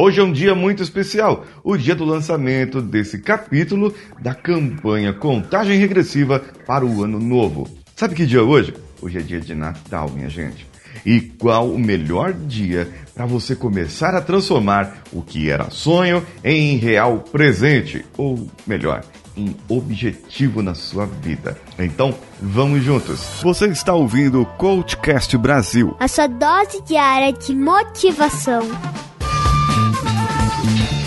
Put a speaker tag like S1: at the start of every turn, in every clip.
S1: Hoje é um dia muito especial, o dia do lançamento desse capítulo da campanha Contagem Regressiva para o Ano Novo. Sabe que dia é hoje? Hoje é dia de Natal, minha gente. E qual o melhor dia para você começar a transformar o que era sonho em real presente? Ou melhor, em objetivo na sua vida. Então, vamos juntos. Você está ouvindo o Coachcast Brasil
S2: a sua dose diária de motivação. Thank you.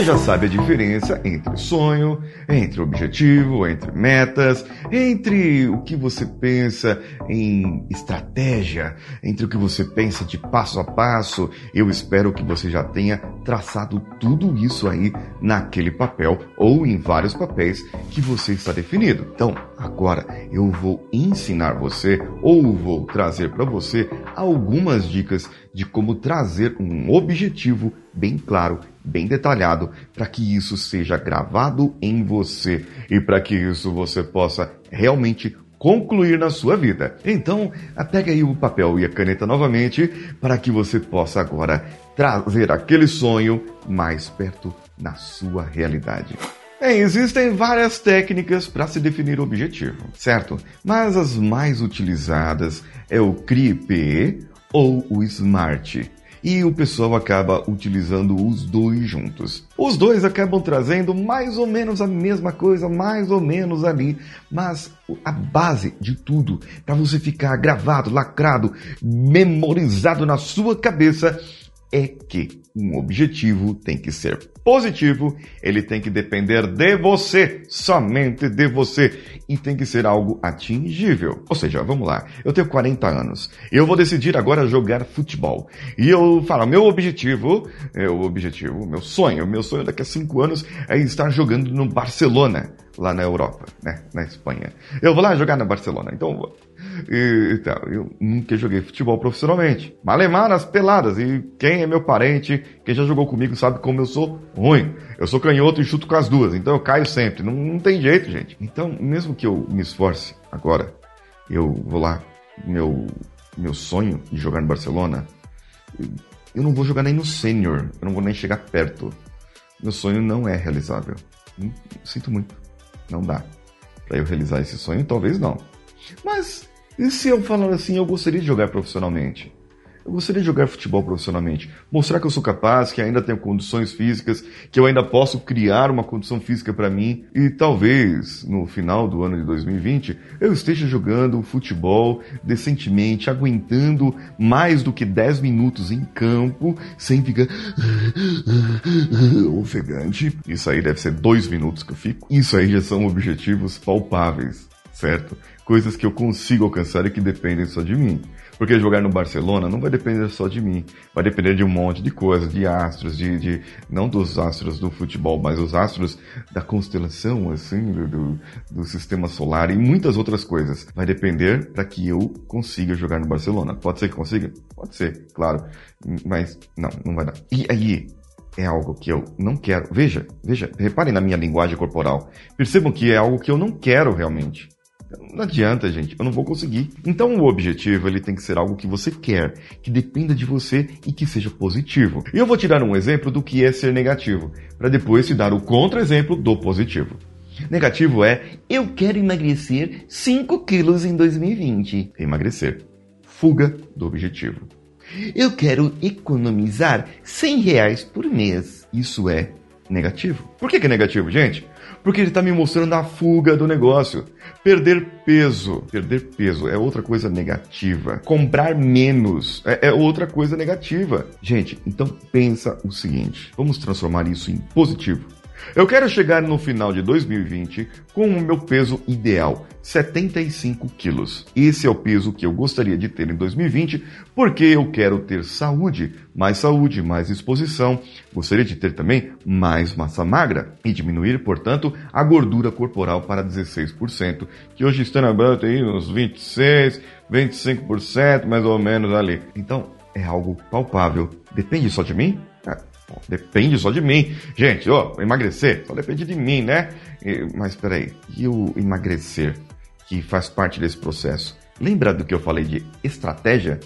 S1: Você já sabe a diferença entre sonho, entre objetivo, entre metas, entre o que você pensa em estratégia, entre o que você pensa de passo a passo. Eu espero que você já tenha traçado tudo isso aí naquele papel ou em vários papéis que você está definido. Então, agora eu vou ensinar você ou vou trazer para você algumas dicas de como trazer um objetivo bem claro, bem detalhado, para que isso seja gravado em você e para que isso você possa realmente concluir na sua vida. Então, pega aí o papel e a caneta novamente para que você possa agora trazer aquele sonho mais perto na sua realidade. Existem várias técnicas para se definir o objetivo, certo? Mas as mais utilizadas é o CRIP ou o SMART e o pessoal acaba utilizando os dois juntos. Os dois acabam trazendo mais ou menos a mesma coisa, mais ou menos ali, mas a base de tudo, para você ficar gravado, lacrado, memorizado na sua cabeça, é que um objetivo tem que ser positivo, ele tem que depender de você, somente de você, e tem que ser algo atingível. Ou seja, vamos lá, eu tenho 40 anos, eu vou decidir agora jogar futebol. E eu falo, meu objetivo, é o objetivo, meu sonho, meu sonho daqui a 5 anos é estar jogando no Barcelona, lá na Europa, né, na Espanha. Eu vou lá jogar na Barcelona, então E, então, eu nunca joguei futebol profissionalmente. Malemar nas peladas. E quem é meu parente, quem já jogou comigo, sabe como eu sou ruim. Eu sou canhoto e chuto com as duas, então eu caio sempre. Não, não tem jeito, gente. Então, mesmo que eu me esforce agora, eu vou lá, meu, meu sonho de jogar no Barcelona, eu não vou jogar nem no sênior, eu não vou nem chegar perto. Meu sonho não é realizável. Hum, sinto muito. Não dá. Para eu realizar esse sonho, talvez não. Mas e se eu falar assim, eu gostaria de jogar profissionalmente? Eu gostaria de jogar futebol profissionalmente, mostrar que eu sou capaz, que ainda tenho condições físicas, que eu ainda posso criar uma condição física para mim e talvez no final do ano de 2020 eu esteja jogando futebol decentemente, aguentando mais do que 10 minutos em campo, sem ficar ofegante. Isso aí deve ser dois minutos que eu fico. Isso aí já são objetivos palpáveis, certo? coisas que eu consigo alcançar e que dependem só de mim. Porque jogar no Barcelona não vai depender só de mim, vai depender de um monte de coisas, de astros, de, de não dos astros do futebol, mas os astros da constelação, assim, do, do, sistema solar e muitas outras coisas. Vai depender para que eu consiga jogar no Barcelona. Pode ser que consiga? Pode ser, claro. Mas não, não vai dar. E aí, é algo que eu não quero. Veja, veja, reparem na minha linguagem corporal. Percebam que é algo que eu não quero realmente. Não adianta, gente, eu não vou conseguir. Então o objetivo ele tem que ser algo que você quer, que dependa de você e que seja positivo. E eu vou tirar um exemplo do que é ser negativo, para depois te dar o contra-exemplo do positivo. Negativo é eu quero emagrecer 5 quilos em 2020. Emagrecer. Fuga do objetivo. Eu quero economizar 100 reais por mês. Isso é negativo. Por que, que é negativo, gente? Porque ele está me mostrando a fuga do negócio. Perder peso. Perder peso é outra coisa negativa. Comprar menos é, é outra coisa negativa. Gente, então pensa o seguinte: vamos transformar isso em positivo. Eu quero chegar no final de 2020 com o meu peso ideal, 75 quilos. Esse é o peso que eu gostaria de ter em 2020, porque eu quero ter saúde, mais saúde, mais exposição. Gostaria de ter também mais massa magra e diminuir, portanto, a gordura corporal para 16%, que hoje está na banda aí uns 26, 25% mais ou menos ali. Então, é algo palpável. Depende só de mim? Depende só de mim. Gente, ó, emagrecer só depende de mim, né? Mas peraí, e o emagrecer, que faz parte desse processo? Lembra do que eu falei de estratégia?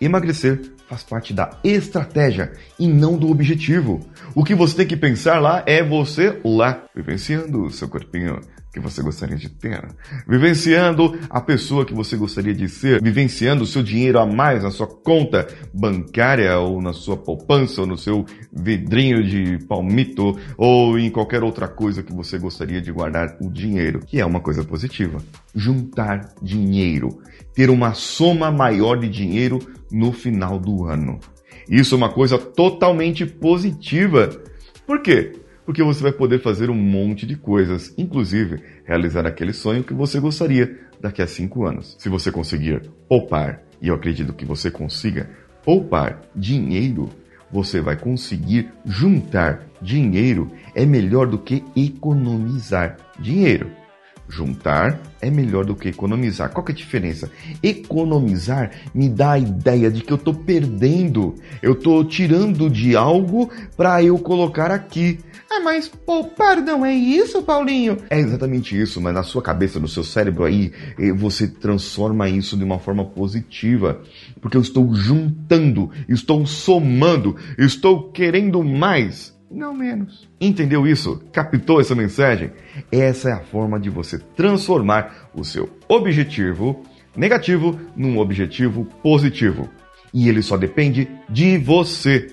S1: Emagrecer faz parte da estratégia e não do objetivo. O que você tem que pensar lá é você lá, vivenciando o seu corpinho que você gostaria de ter, vivenciando a pessoa que você gostaria de ser, vivenciando o seu dinheiro a mais na sua conta bancária ou na sua poupança ou no seu vidrinho de palmito ou em qualquer outra coisa que você gostaria de guardar o dinheiro, que é uma coisa positiva. Juntar dinheiro, ter uma soma maior de dinheiro no final do ano. Isso é uma coisa totalmente positiva. Por quê? Porque você vai poder fazer um monte de coisas, inclusive realizar aquele sonho que você gostaria daqui a cinco anos. Se você conseguir poupar, e eu acredito que você consiga poupar dinheiro, você vai conseguir juntar dinheiro. É melhor do que economizar dinheiro. Juntar é melhor do que economizar. Qual que é a diferença? Economizar me dá a ideia de que eu estou perdendo, eu estou tirando de algo para eu colocar aqui. Ah, mas poupar não é isso, Paulinho? É exatamente isso, mas na sua cabeça, no seu cérebro aí, eh, você transforma isso de uma forma positiva. Porque eu estou juntando, estou somando, estou querendo mais não menos. Entendeu isso? Captou essa mensagem? Essa é a forma de você transformar o seu objetivo negativo num objetivo positivo. E ele só depende de você.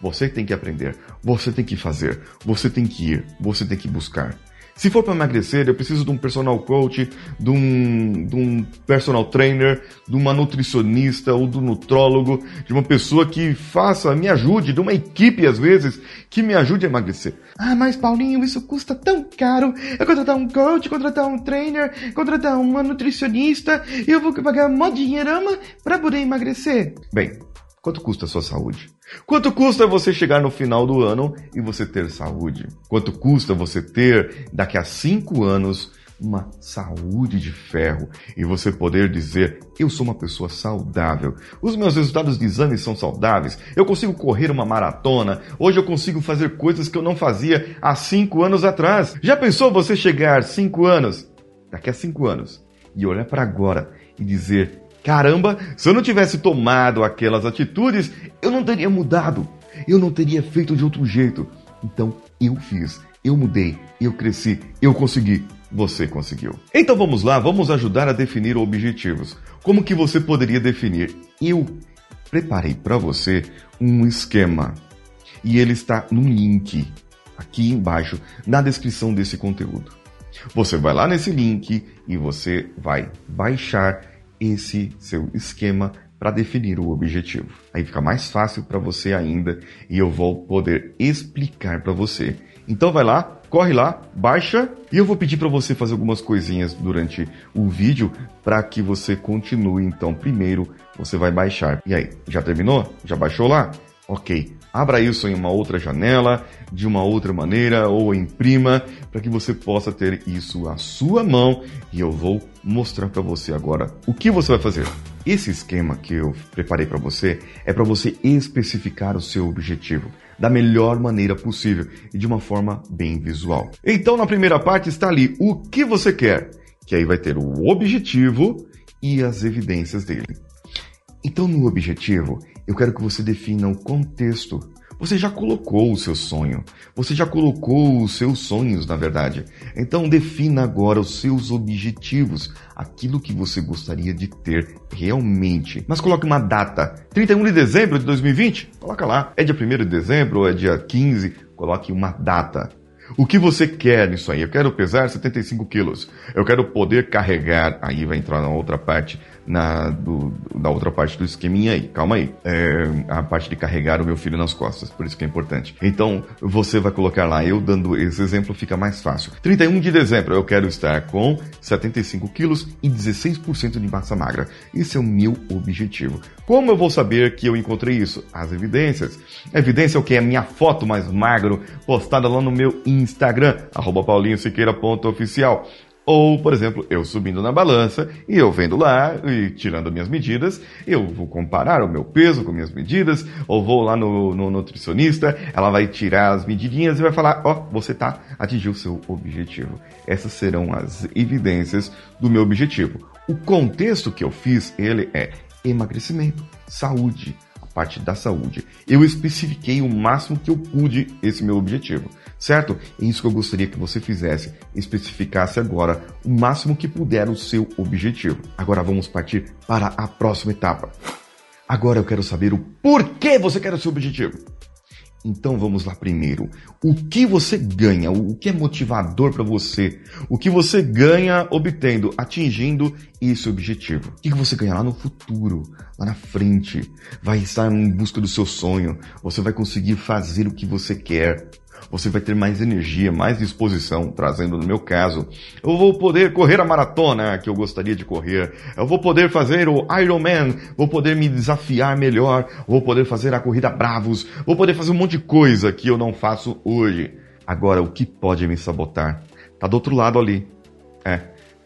S1: Você tem que aprender, você tem que fazer, você tem que ir, você tem que buscar. Se for para emagrecer, eu preciso de um personal coach, de um, de um personal trainer, de uma nutricionista ou do nutrólogo, de uma pessoa que faça, me ajude, de uma equipe às vezes, que me ajude a emagrecer. Ah, mas Paulinho, isso custa tão caro. Eu contratar um coach, contratar um trainer, contratar uma nutricionista, eu vou pagar de dinheirama para poder emagrecer. Bem, Quanto custa a sua saúde? Quanto custa você chegar no final do ano e você ter saúde? Quanto custa você ter, daqui a cinco anos, uma saúde de ferro e você poder dizer: eu sou uma pessoa saudável, os meus resultados de exame são saudáveis, eu consigo correr uma maratona, hoje eu consigo fazer coisas que eu não fazia há cinco anos atrás. Já pensou você chegar cinco anos, daqui a cinco anos, e olhar para agora e dizer: Caramba, se eu não tivesse tomado aquelas atitudes, eu não teria mudado. Eu não teria feito de outro jeito. Então eu fiz, eu mudei, eu cresci, eu consegui. Você conseguiu. Então vamos lá, vamos ajudar a definir objetivos. Como que você poderia definir? Eu preparei para você um esquema e ele está no link aqui embaixo na descrição desse conteúdo. Você vai lá nesse link e você vai baixar esse seu esquema para definir o objetivo. Aí fica mais fácil para você ainda e eu vou poder explicar para você. Então vai lá, corre lá, baixa e eu vou pedir para você fazer algumas coisinhas durante o vídeo para que você continue. Então, primeiro você vai baixar. E aí, já terminou? Já baixou lá? Ok, abra isso em uma outra janela, de uma outra maneira, ou imprima, para que você possa ter isso à sua mão e eu vou mostrar para você agora o que você vai fazer. Esse esquema que eu preparei para você é para você especificar o seu objetivo da melhor maneira possível e de uma forma bem visual. Então, na primeira parte está ali o que você quer, que aí vai ter o objetivo e as evidências dele. Então, no objetivo, eu quero que você defina o contexto. Você já colocou o seu sonho. Você já colocou os seus sonhos, na verdade. Então defina agora os seus objetivos, aquilo que você gostaria de ter realmente. Mas coloque uma data. 31 de dezembro de 2020? Coloca lá. É dia 1 de dezembro ou é dia 15? Coloque uma data. O que você quer nisso aí? Eu quero pesar 75 quilos. Eu quero poder carregar. Aí vai entrar na outra parte na, do, da outra parte do esqueminha aí. Calma aí. É, a parte de carregar o meu filho nas costas, por isso que é importante. Então, você vai colocar lá, eu dando esse exemplo fica mais fácil. 31 de dezembro, eu quero estar com 75 quilos e 16% de massa magra. Esse é o meu objetivo. Como eu vou saber que eu encontrei isso? As evidências. Evidência é o que? É a minha foto mais magro postada lá no meu Instagram, paulinhosiqueira.oficial. Ou, por exemplo, eu subindo na balança e eu vendo lá e tirando minhas medidas, eu vou comparar o meu peso com minhas medidas, ou vou lá no, no nutricionista, ela vai tirar as medidinhas e vai falar, ó, oh, você tá, atingiu o seu objetivo. Essas serão as evidências do meu objetivo. O contexto que eu fiz, ele é emagrecimento, saúde, parte da saúde. Eu especifiquei o máximo que eu pude esse meu objetivo certo? É isso que eu gostaria que você fizesse, especificasse agora o máximo que puder o seu objetivo. Agora vamos partir para a próxima etapa. Agora eu quero saber o porquê você quer o seu objetivo. Então vamos lá primeiro. O que você ganha? O que é motivador para você? O que você ganha obtendo, atingindo esse objetivo? O que você ganha lá no futuro, lá na frente? Vai estar em busca do seu sonho. Você vai conseguir fazer o que você quer você vai ter mais energia, mais disposição, trazendo no meu caso. Eu vou poder correr a maratona que eu gostaria de correr. Eu vou poder fazer o Ironman, vou poder me desafiar melhor, vou poder fazer a corrida Bravos, vou poder fazer um monte de coisa que eu não faço hoje. Agora, o que pode me sabotar? Tá do outro lado ali. É,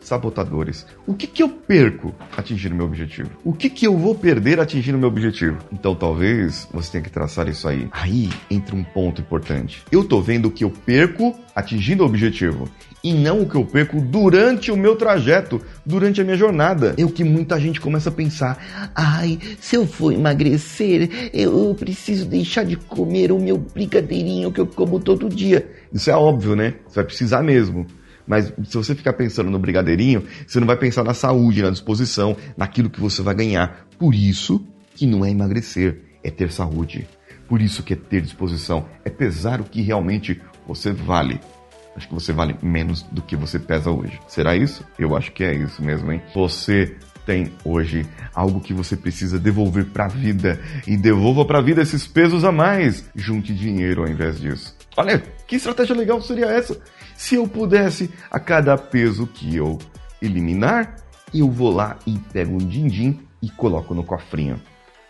S1: sabotadores. O que, que eu perco atingindo meu objetivo? O que, que eu vou perder atingindo meu objetivo? Então talvez você tenha que traçar isso aí. Aí entra um ponto importante. Eu tô vendo o que eu perco atingindo o objetivo e não o que eu perco durante o meu trajeto, durante a minha jornada. É o que muita gente começa a pensar: ai, se eu for emagrecer, eu preciso deixar de comer o meu brigadeirinho que eu como todo dia. Isso é óbvio, né? Você vai precisar mesmo. Mas se você ficar pensando no brigadeirinho, você não vai pensar na saúde, na disposição, naquilo que você vai ganhar. Por isso que não é emagrecer, é ter saúde. Por isso que é ter disposição, é pesar o que realmente você vale. Acho que você vale menos do que você pesa hoje. Será isso? Eu acho que é isso mesmo, hein? Você tem hoje algo que você precisa devolver para a vida e devolva para a vida esses pesos a mais. Junte dinheiro ao invés disso. Olha, que estratégia legal seria essa? Se eu pudesse, a cada peso que eu eliminar, eu vou lá e pego um din-din e coloco no cofrinho.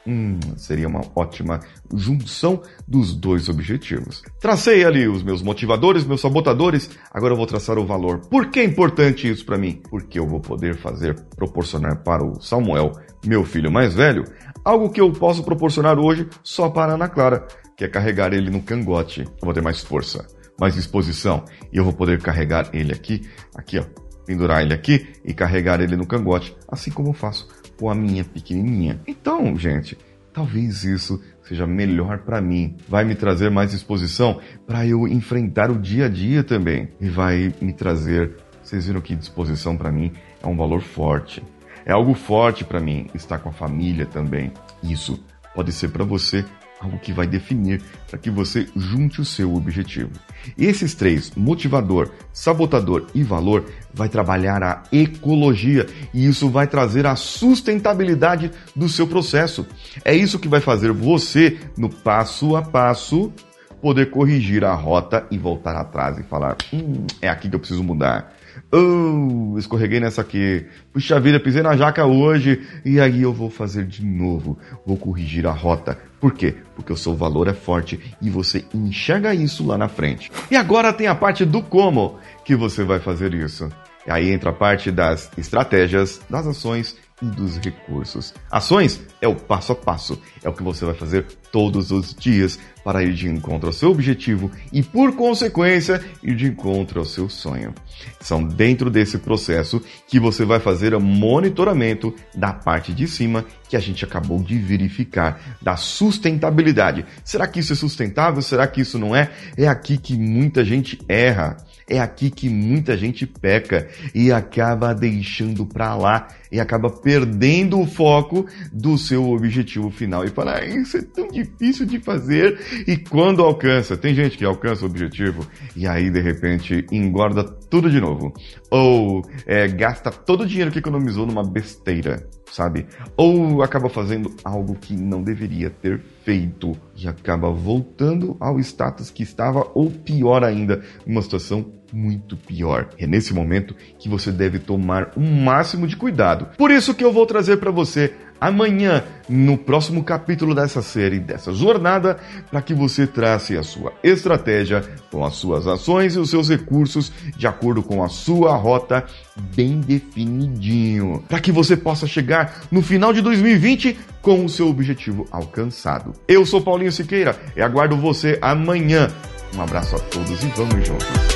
S1: Hum, seria uma ótima junção dos dois objetivos. Tracei ali os meus motivadores, meus sabotadores, agora eu vou traçar o valor. Por que é importante isso para mim? Porque eu vou poder fazer, proporcionar para o Samuel, meu filho mais velho, algo que eu posso proporcionar hoje só para Ana Clara, que é carregar ele no cangote. Eu vou ter mais força mais disposição. E eu vou poder carregar ele aqui, aqui ó, pendurar ele aqui e carregar ele no cangote, assim como eu faço com a minha pequenininha. Então, gente, talvez isso seja melhor para mim. Vai me trazer mais disposição para eu enfrentar o dia a dia também. E vai me trazer, vocês viram que disposição para mim é um valor forte. É algo forte para mim estar com a família também. Isso pode ser para você algo que vai definir para que você junte o seu objetivo. Esses três, motivador, sabotador e valor, vai trabalhar a ecologia e isso vai trazer a sustentabilidade do seu processo. É isso que vai fazer você, no passo a passo, poder corrigir a rota e voltar atrás e falar: hum, é aqui que eu preciso mudar. Oh, escorreguei nessa aqui. Puxa vida, pisei na jaca hoje e aí eu vou fazer de novo. Vou corrigir a rota. Por quê? Porque o seu valor é forte e você enxerga isso lá na frente. E agora tem a parte do como que você vai fazer isso. Aí entra a parte das estratégias, das ações dos recursos. Ações é o passo a passo, é o que você vai fazer todos os dias para ir de encontro ao seu objetivo e, por consequência, ir de encontro ao seu sonho. São dentro desse processo que você vai fazer o monitoramento da parte de cima que a gente acabou de verificar, da sustentabilidade. Será que isso é sustentável? Será que isso não é? É aqui que muita gente erra. É aqui que muita gente peca e acaba deixando para lá e acaba perdendo o foco do seu objetivo final. E fala, ah, isso é tão difícil de fazer. E quando alcança, tem gente que alcança o objetivo e aí de repente engorda tudo de novo. Ou é, gasta todo o dinheiro que economizou numa besteira sabe? Ou acaba fazendo algo que não deveria ter feito e acaba voltando ao status que estava, ou pior ainda, uma situação muito pior. É nesse momento que você deve tomar o um máximo de cuidado. Por isso que eu vou trazer para você amanhã no próximo capítulo dessa série, dessa jornada, para que você trace a sua estratégia com as suas ações e os seus recursos de acordo com a sua rota bem definidinho, para que você possa chegar no final de 2020 com o seu objetivo alcançado. Eu sou Paulinho Siqueira e aguardo você amanhã. Um abraço a todos e vamos juntos.